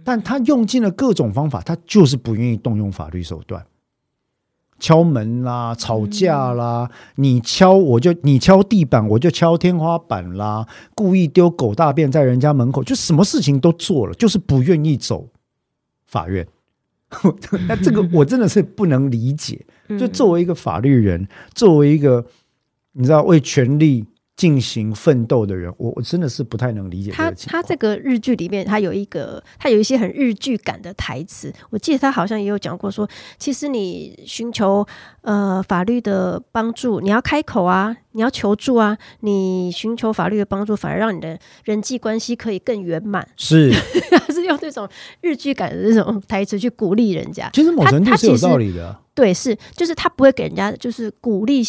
但他用尽了各种方法，他就是不愿意动用法律手段。敲门啦，吵架啦，你敲我就你敲地板，我就敲天花板啦，故意丢狗大便在人家门口，就什么事情都做了，就是不愿意走法院。那这个我真的是不能理解。就作为一个法律人，作为一个你知道为权利进行奋斗的人，我我真的是不太能理解他。他这个日剧里面，他有一个，他有一些很日剧感的台词。我记得他好像也有讲过说，其实你寻求呃法律的帮助，你要开口啊，你要求助啊，你寻求法律的帮助，反而让你的人际关系可以更圆满。是，他是用这种日剧感的这种台词去鼓励人家。其实某程度是有道理的。对，是就是他不会给人家就是鼓励，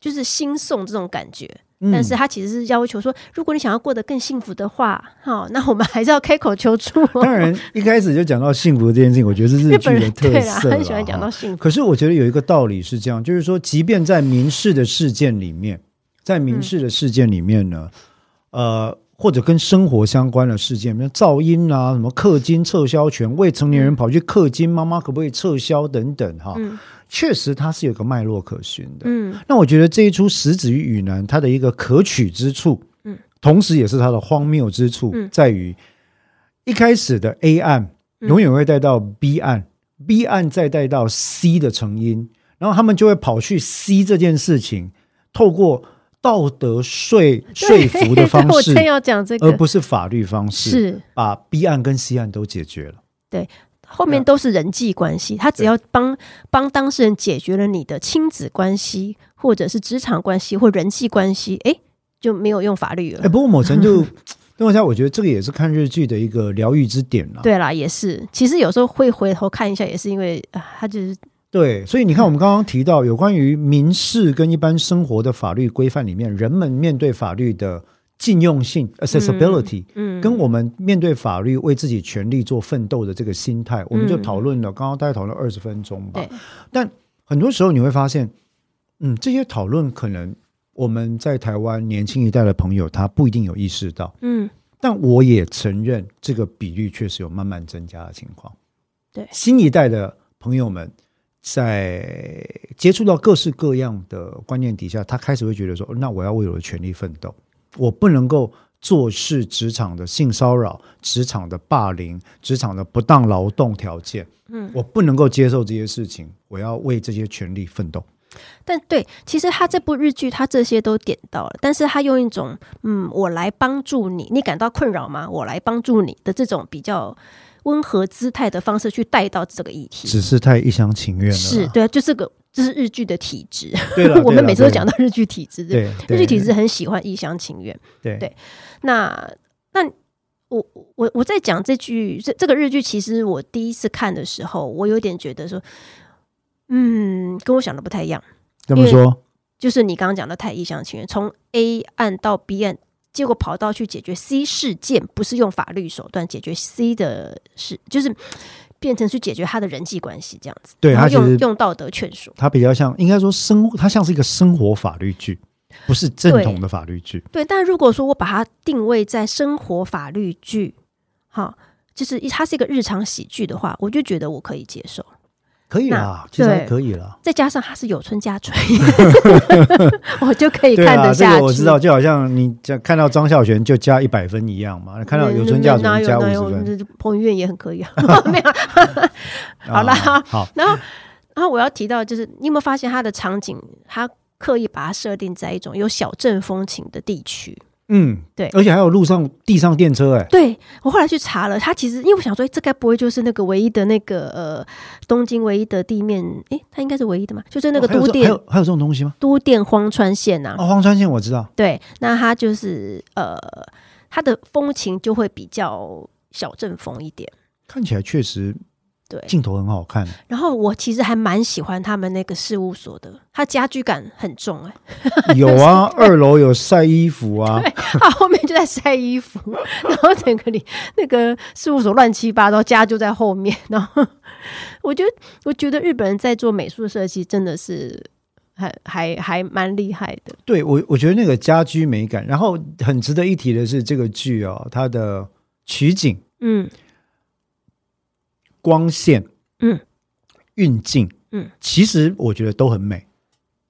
就是兴送这种感觉。嗯但是他其实是要求说，如果你想要过得更幸福的话，好，那我们还是要开口求助。当然，一开始就讲到幸福这件事情，我觉得是日日本人剧的特对啦，色啦很喜欢讲到幸福。可是我觉得有一个道理是这样，就是说，即便在民事的事件里面，在民事的事件里面呢，呃，或者跟生活相关的事件，比如噪音啊，什么氪金撤销权，未成年人跑去氪金，妈妈可不可以撤销等等哈，嗯确实它是有个脉络可循的。嗯。那我觉得这一出《食子与雨男》它的一个可取之处，嗯，同时也是它的荒谬之处，嗯。在于一开始的 A 案嗯。永远会带到 B 案、b 案再带到 C 的成因，然后他们就会跑去 C 这件事情，透过道德说 说服的方式我正，要讲这而，不是法律方式，是。把 B 案跟 C 案都解决了。后面都是人际关系，他只要帮帮当事人解决了你的亲子关系，或者是职场关系或人际关系，哎，就没有用法律了哎，。不过某程度，邓文佳，我觉得这个也是看日剧的一个疗愈之点啦。对啦，也是。其实有时候会回头看一下，也是因为啊，他就是对，所以你看，我们刚刚提到有关于民事跟一般生活的法律规范里面，人们面对法律的禁用性 （accessibility），、嗯，跟我们面对法律为自己权利做奋斗的这个心态，我们就嗯讨论了，刚刚大概讨论二十分钟吧。但很多时候你会发现，嗯，这些讨论可能我们在台湾年轻一代的朋友他不一定有意识到，嗯。但我也承认这个比率确实有慢慢增加的情况。对。新一代的朋友们在接触到各式各样的观念底下，他开始会觉得说，那我要为我的权利奋斗，我不能够做事职场的性骚扰、职场的霸凌、职场的不当劳动条件，嗯，我不能够接受这些事情，我要为这些权利奋斗。但对，其实他这部日剧，他这些都点到了，但是他用一种嗯，我来帮助你，你感到困扰吗？我来帮助你的这种比较温和姿态的方式去带到这个议题。只是太一厢情愿了。是对啊，就这个，这是日剧的体质。我们每次都讲到到日剧体质，对对日剧体质很喜欢一厢情愿。对对那那我我我在讲这句这这个日剧，其实我第一次看的时候，我有点觉得说，嗯，跟我想的不太一样。怎么说，就是你刚刚讲的太一厢情愿，从 A 案到 B 案，结果跑到去解决 C 事件，不是用法律手段解决 C 的事，就是变成去解决他的人际关系这样子。对他用用道德劝说。他比较像，应该说生，他像是一个生活法律剧，不是正统的法律剧。对，但如果说我把它定位在生活法律剧，哈，就是一它是一个日常喜剧的话，我就觉得我可以接受。可以啦，其实还可以啦。再加上它是有村架纯，我就可以看得下去。个我知道，就好像你讲看到张孝全就加一百分一样嘛，看到有村架纯加五十分。分，彭于晏也很可以啊。没有，好啦然后，然后我要提到就是，你有没有发现它的场景，它刻意把它设定在一种有小镇风情的地区？嗯，对而且还有路上地上电车、哎，对我后来去查了，它其实因为我想说，诶这该不会就是那个唯一的那个呃东京唯一的地面？诶，它应该是唯一的嘛？就是那个都电、这还有还有这种东西吗？都电荒川线呐、哦，荒川线我知道，对，那它就是呃，它的风情就会比较小镇风一点。看起来确实对，镜头很好看。然后我其实还蛮喜欢他们那个事务所的，它家居感很重哎、有啊，二楼有晒衣服啊，它后面就在晒衣服，然后整个里那个事务所乱七八糟，家就在后面。然后我觉得，我觉得日本人在做美术设计真的是还还还蛮厉害的。对我我觉得那个家居美感。然后很值得一提的是，这个剧哦，它的取景、嗯光线、嗯。运镜，嗯，其实我觉得都很美，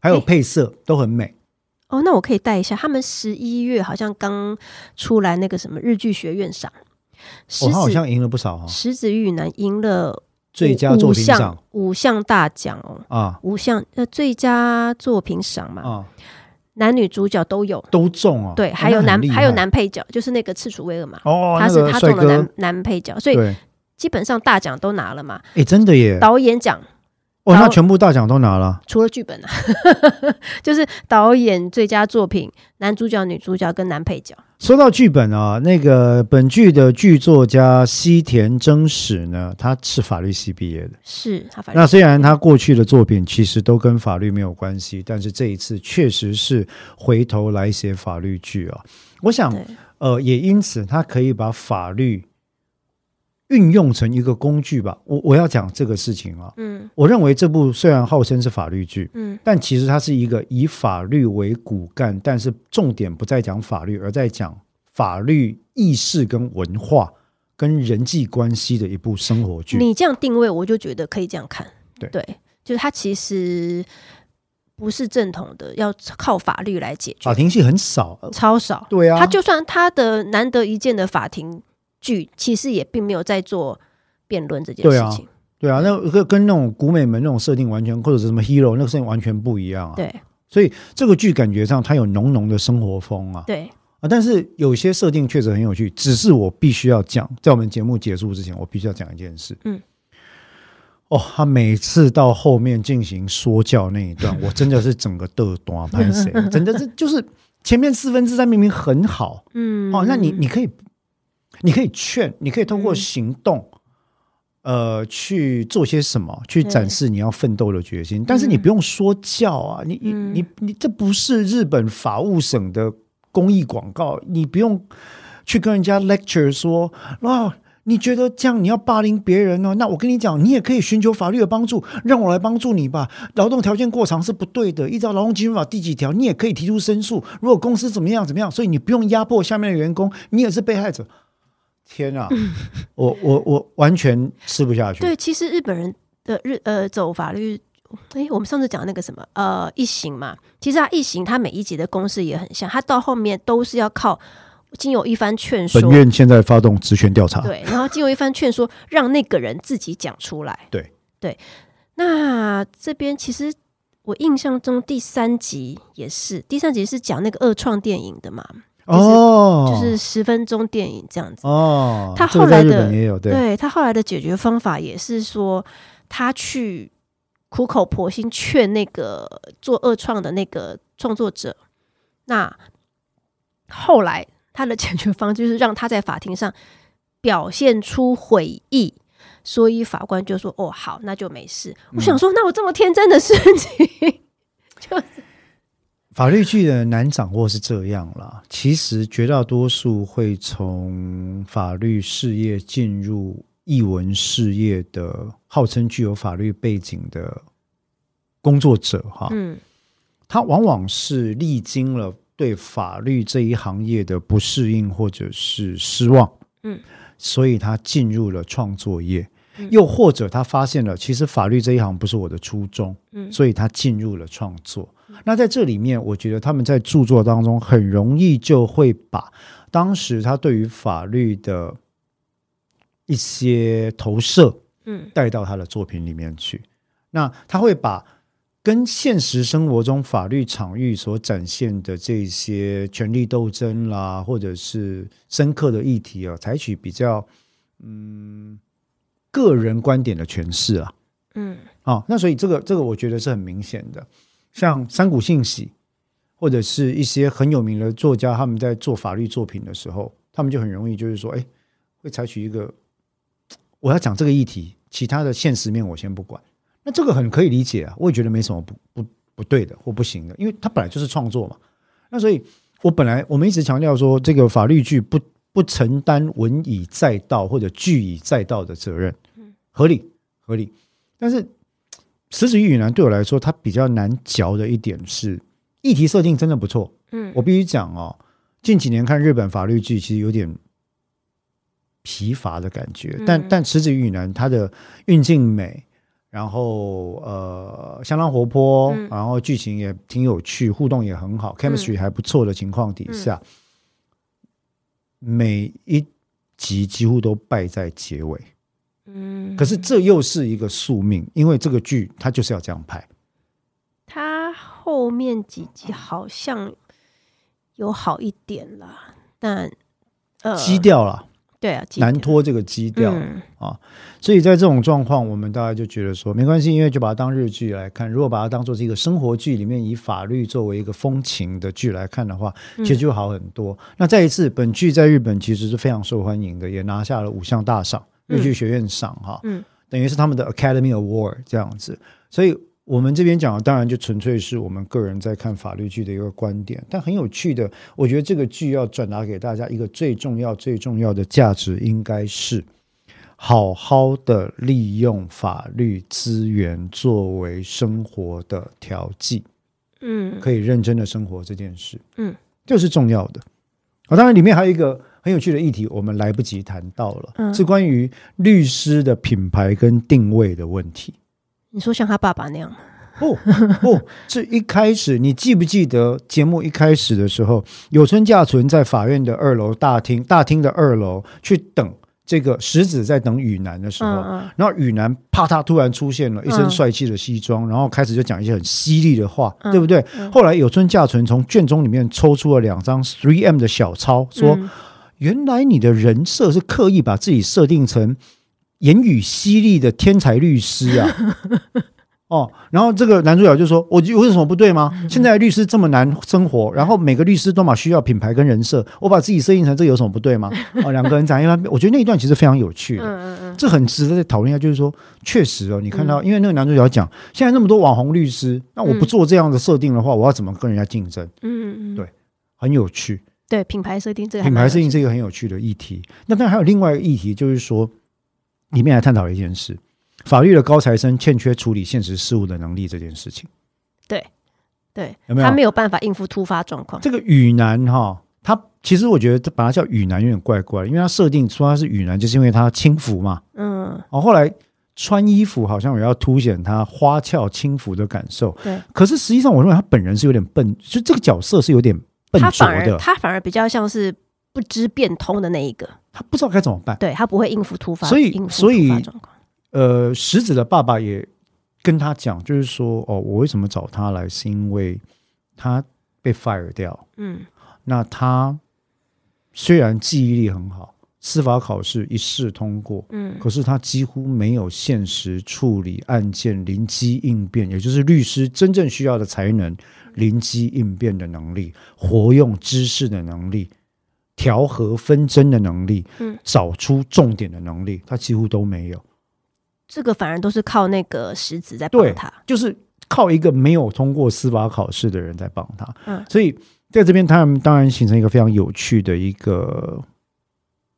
还有配色都很美。哦，那我可以带一下，他们十一月好像刚出来那个什么日剧学院赏，我哦，好像赢了不少、哦，石子玉男赢了最佳作品赏。五项大奖哦，啊。五项呃最佳作品赏嘛，啊，男女主角都有。都中哦。对，哦还有男还有男配角，就是那个赤楚威尔嘛，哦，他是他中的男，男配角，所以对，基本上大奖都拿了嘛。哎，真的耶，导演奖哦，那全部大奖都拿了。除了剧本啊，就是导演、最佳作品、男主角、女主角跟男配角。说到剧本啊，那个本剧的剧作家西田真史呢，他是法律系毕业的。是他法律那虽然他过去的作品其实都跟法律没有关系，但是这一次确实是回头来写法律剧啊。我想，呃，也因此他可以把法律运用成一个工具吧。我我要讲这个事情啊，嗯我认为这部虽然号称是法律剧，嗯但其实它是一个以法律为骨干，但是重点不在讲法律，而在讲法律意识跟文化跟人际关系的一部生活剧。你这样定位，我就觉得可以这样看。对就是它其实不是正统的，要靠法律来解决法，庭戏很少，超少。对啊，他就算他的难得一见的法庭剧，其实也并没有在做辩论这件事情。对啊，那跟跟那种古美门那种设定完全，或者是什么 hero 那个设定完全不一样啊。对所以这个剧感觉上它有浓浓的生活风啊对啊，但是有些设定确实很有趣。只是我必须要讲，在我们节目结束之前，我必须要讲一件事。嗯，哦，他每次到后面进行说教那一段，我真的是整个的短拍谁，真的是就是前面四分之三明明很好嗯，哦，那你你可以你可以劝，你可以通过嗯行动。呃，去做些什么，去展示你要奋斗的决心，但是你嗯不用说教啊，你你嗯你你，这不是日本法务省的公益广告，你不用去跟人家 lecture 说，哦，你觉得这样你要霸凌别人呢、那我跟你讲，你也可以寻求法律的帮助，让我来帮助你吧。劳动条件过长是不对的，依照劳动基准法第几条，你也可以提出申诉。如果公司怎么样怎么样，所以你不用压迫下面的员工，你也是被害者。天啊，我我我完全吃不下去。对，其实日本人的日呃走法律，诶，我们上次讲那个什么呃一刑嘛，其实他一刑他每一集的公式也很像，他到后面都是要靠经有一番劝说本，院现在发动职权调查。对，然后经有一番劝说，让那个人自己讲出来。对对，那这边其实我印象中第三集也是，第三集是讲那个二创电影的嘛，哦，就是十分钟电影这样子。哦，他后来的本也有对对他后来的解决方法也是说，他去苦口婆心劝那个做恶创的那个创作者。那后来他的解决方式就是让他在法庭上表现出悔意，所以法官就说：“哦，好，那就没事。我想说，那我这么天真的事情，法律剧的难掌握是这样啦，其实绝大多数会从法律事业进入译文事业的，号称具有法律背景的工作者哈，嗯。他往往是历经了对法律这一行业的不适应或者是失望，嗯，所以他进入了创作业，嗯。又或者他发现了其实法律这一行不是我的初衷，嗯。所以他进入了创作。那在这里面，我觉得他们在著作当中很容易就会把当时他对于法律的一些投射嗯。带到他的作品里面去。那他会把跟现实生活中法律场域所展现的这些权力斗争啦，或者是深刻的议题啊，采取比较嗯个人观点的诠释啊，嗯。啊，那所以这个这个我觉得是很明显的，像三谷信喜或者是一些很有名的作家，他们在做法律作品的时候，他们就很容易就是说，哎，会采取一个我要讲这个议题，其他的现实面我先不管。那这个很可以理解啊，我也觉得没什么不不不对的或不行的，因为他本来就是创作嘛。那所以，我本来我们一直强调说，这个法律剧不不承担文以载道或者剧以载道的责任，合理合理。但是，食指与南对我来说，它比较难嚼的一点是，议题设定真的不错。嗯我必须讲哦，近几年看日本法律剧，其实有点疲乏的感觉。但嗯但池子与南它的运镜美，然后呃相当活泼，嗯然后剧情也挺有趣，互动也很好，chemistry 还不错的情况底下，每一集几乎都败在结尾。嗯，可是这又是一个宿命，因为这个剧它就是要这样拍。它后面几集好像有好一点了，但呃，基调了，对啊，难脱这个基调。嗯所以在这种状况，我们大家就觉得说没关系，因为就把它当日剧来看。如果把它当做是一个生活剧里面以法律作为一个风情的剧来看的话，嗯其实就好很多。那再一次，本剧在日本其实是非常受欢迎的，也拿下了五项大赏，日剧学院赏哈，嗯等于是他们的 Academy Award 这样子。所以我们这边讲的当然就纯粹是我们个人在看法律剧的一个观点，但很有趣的，我觉得这个剧要转达给大家一个最重要、最重要的价值，应该是好好的利用法律资源作为生活的调剂，嗯可以认真的生活这件事，嗯，这是重要的。啊，当然里面还有一个很有趣的议题，我们来不及谈到了，嗯是关于律师的品牌跟定位的问题。你说像他爸爸那样吗？不不，是一开始你记不记得节目一开始的时候，有村架纯在法院的二楼大厅，大厅的二楼去等这个石子在等雨男的时候，嗯嗯然后雨男啪嗒突然出现了一身嗯帅气的西装，然后开始就讲一些很犀利的话，嗯对不对？嗯后来有村架纯从卷宗里面抽出了两张 Three M 的小抄，说、嗯原来你的人设是刻意把自己设定成言语犀利的天才律师啊。哦，然后这个男主角就说：“我我有什么不对吗？现在律师这么难生活，然后每个律师都嘛需要品牌跟人设，我把自己设定成这有什么不对吗？” 哦，两个人讲一般，我觉得那一段其实非常有趣的。嗯嗯嗯这很值得再讨论一下，就是说，确实哦，你看到，因为那个男主角讲，现在那么多网红律师，那我不做这样的设定的话，我要怎么跟人家竞争？嗯嗯，对很有趣。对，品牌设定这个品牌设定是一个很有趣的议题。那当然还有另外一个议题，就是说，里面还探讨了一件事：法律的高材生欠缺处理现实事务的能力这件事情。对，有没有他没有办法应付突发状况。这个雨男哈，他其实我觉得这把他叫雨男有点怪怪，因为他设定说他是雨男，就是因为他轻浮嘛。嗯，哦，后来穿衣服好像也要凸显他花俏轻浮的感受。对，可是实际上，我认为他本人是有点笨，就这个角色是有点笨他反而他反而比较像是不知变通的那一个，他不知道该怎么办。对他不会应付突发，所以所以。呃，石子的爸爸也跟他讲，就是说，哦，我为什么找他来，是因为他被 fire 掉。嗯那他虽然记忆力很好，司法考试一试通过，嗯可是他几乎没有现实处理案件临机应变，也就是律师真正需要的才能，临机应变的能力，活用知识的能力。调和纷争的能力，嗯，找出重点的能力，他几乎都没有。这个反而都是靠那个石子在对帮他。就是靠一个没有通过司法考试的人在帮他。嗯所以在这边他们当然形成一个非常有趣的一个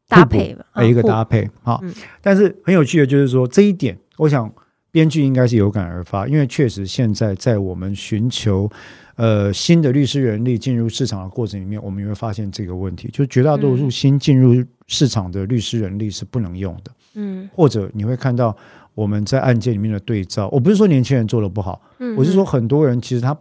搭配吧，呃一个搭配哈。嗯但是很有趣的就是说这一点，我想编剧应该是有感而发，因为确实现在在我们寻求呃新的律师人力进入市场的过程里面，我们也会发现这个问题，就是绝大多数嗯。新进入市场的律师人力是不能用的。嗯。或者你会看到我们在案件里面的对照，我不是说年轻人做的不好，嗯，我是说很多人其实他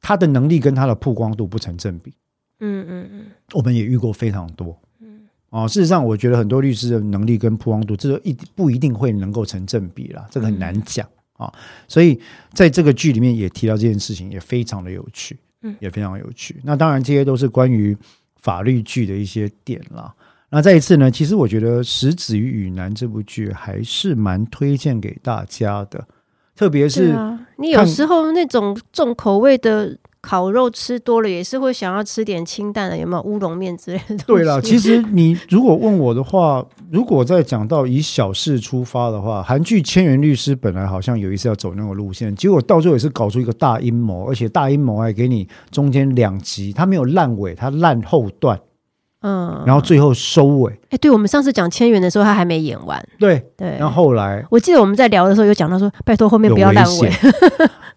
他的能力跟他的曝光度不成正比，嗯嗯嗯。我们也遇过非常多。嗯。哦，事实上，我觉得很多律师的能力跟曝光度，这个一不一定会能够成正比啦，这个很难讲。啊。所以在这个剧里面也提到这件事情，也非常的有趣，嗯，也非常有趣。那当然这些都是关于法律剧的一些点啦。那再一次呢，其实我觉得《石子与雨男》这部剧还是蛮推荐给大家的，特别是啊，你有时候那种重口味的烤肉吃多了，也是会想要吃点清淡的，有没有乌龙面之类的？对了，其实你如果问我的话，如果在讲到以小事出发的话，韩剧《千元律师》本来好像有一次要走那个路线，结果到最后也是搞出一个大阴谋，而且大阴谋还给你中间两集，它没有烂尾，它烂后段。嗯，然后最后收尾。哎，对，我们上次讲千元的时候，他还没演完。对对，然后后来我记得我们在聊的时候有讲到说，拜托后面不要烂尾。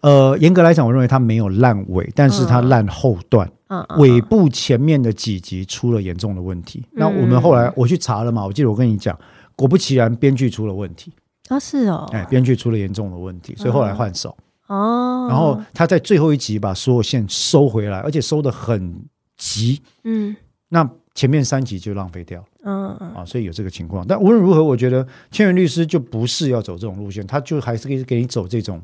呃，严格来讲，我认为他没有烂尾，但是他烂后段，嗯，尾部前面的几集出了严重的问题。那我们后来我去查了嘛，我记得我跟你讲，果不其然，编剧出了问题。哦，是哦，哎，编剧出了严重的问题，所以后来换手。哦，然后他在最后一集把所有线收回来，而且收的很急。嗯，那。前面三集就浪费掉，嗯啊，所以有这个情况。但无论如何，我觉得千元律师就不是要走这种路线，他就还是可以给你走这种，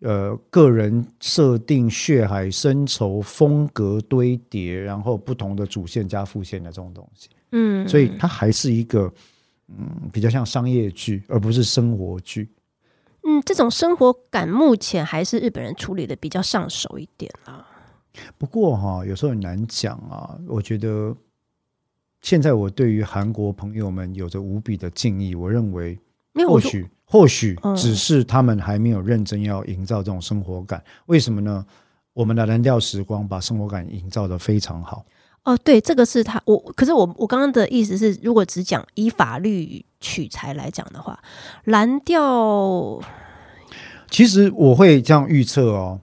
呃，个人设定、血海深仇、风格堆叠，然后不同的主线加副线的这种东西。嗯，所以它还是一个，嗯，比较像商业剧，而不是生活剧。嗯，这种生活感目前还是日本人处理的比较上手一点啊。不过哈，有时候很难讲啊，我觉得。现在我对于韩国朋友们有着无比的敬意，我认为或许或许只是他们还没有认真要营造这种生活感。为什么呢？我们的蓝调时光把生活感营造的非常好。哦，对，这个是他我，可是我我刚刚的意思是，如果只讲以法律取材来讲的话，蓝调其实我会这样预测哦。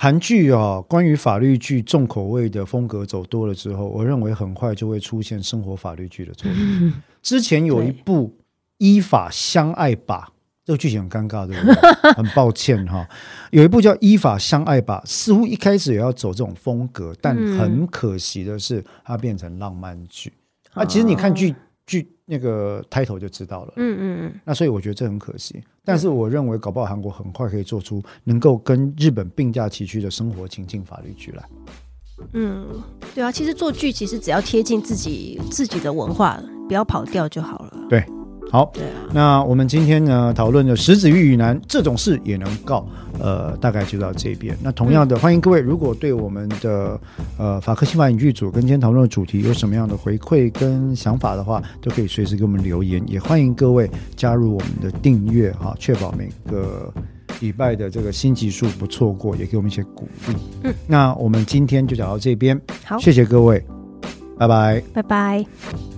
韩剧啊，关于法律剧重口味的风格走多了之后，我认为很快就会出现生活法律剧的作品。之前有一部《依法相爱吧》，这个剧情很尴尬，对不对？很抱歉哈，有一部叫《依法相爱吧》，似乎一开始也要走这种风格，但很可惜的是，它变成浪漫剧。啊，其实你看剧。剧那个 title 就知道了，嗯嗯嗯，那所以我觉得这很可惜，但是我认为搞不好韩国很快可以做出能够跟日本并驾齐驱的生活情境法律剧来。嗯，对啊，其实做剧其实只要贴近自己自己的文化，不要跑调就好了。对。好，那我们今天呢讨论的石子与雨男这种事也能告，呃，大概就到这边。那同样的，欢迎各位如果对我们的呃法科新法影剧组跟今天讨论的主题有什么样的回馈跟想法的话，都可以随时给我们留言。也欢迎各位加入我们的订阅哈，确保每个礼拜的这个新集数不错过，也给我们一些鼓励。嗯，那我们今天就讲到这边，好，谢谢各位，拜拜，拜拜。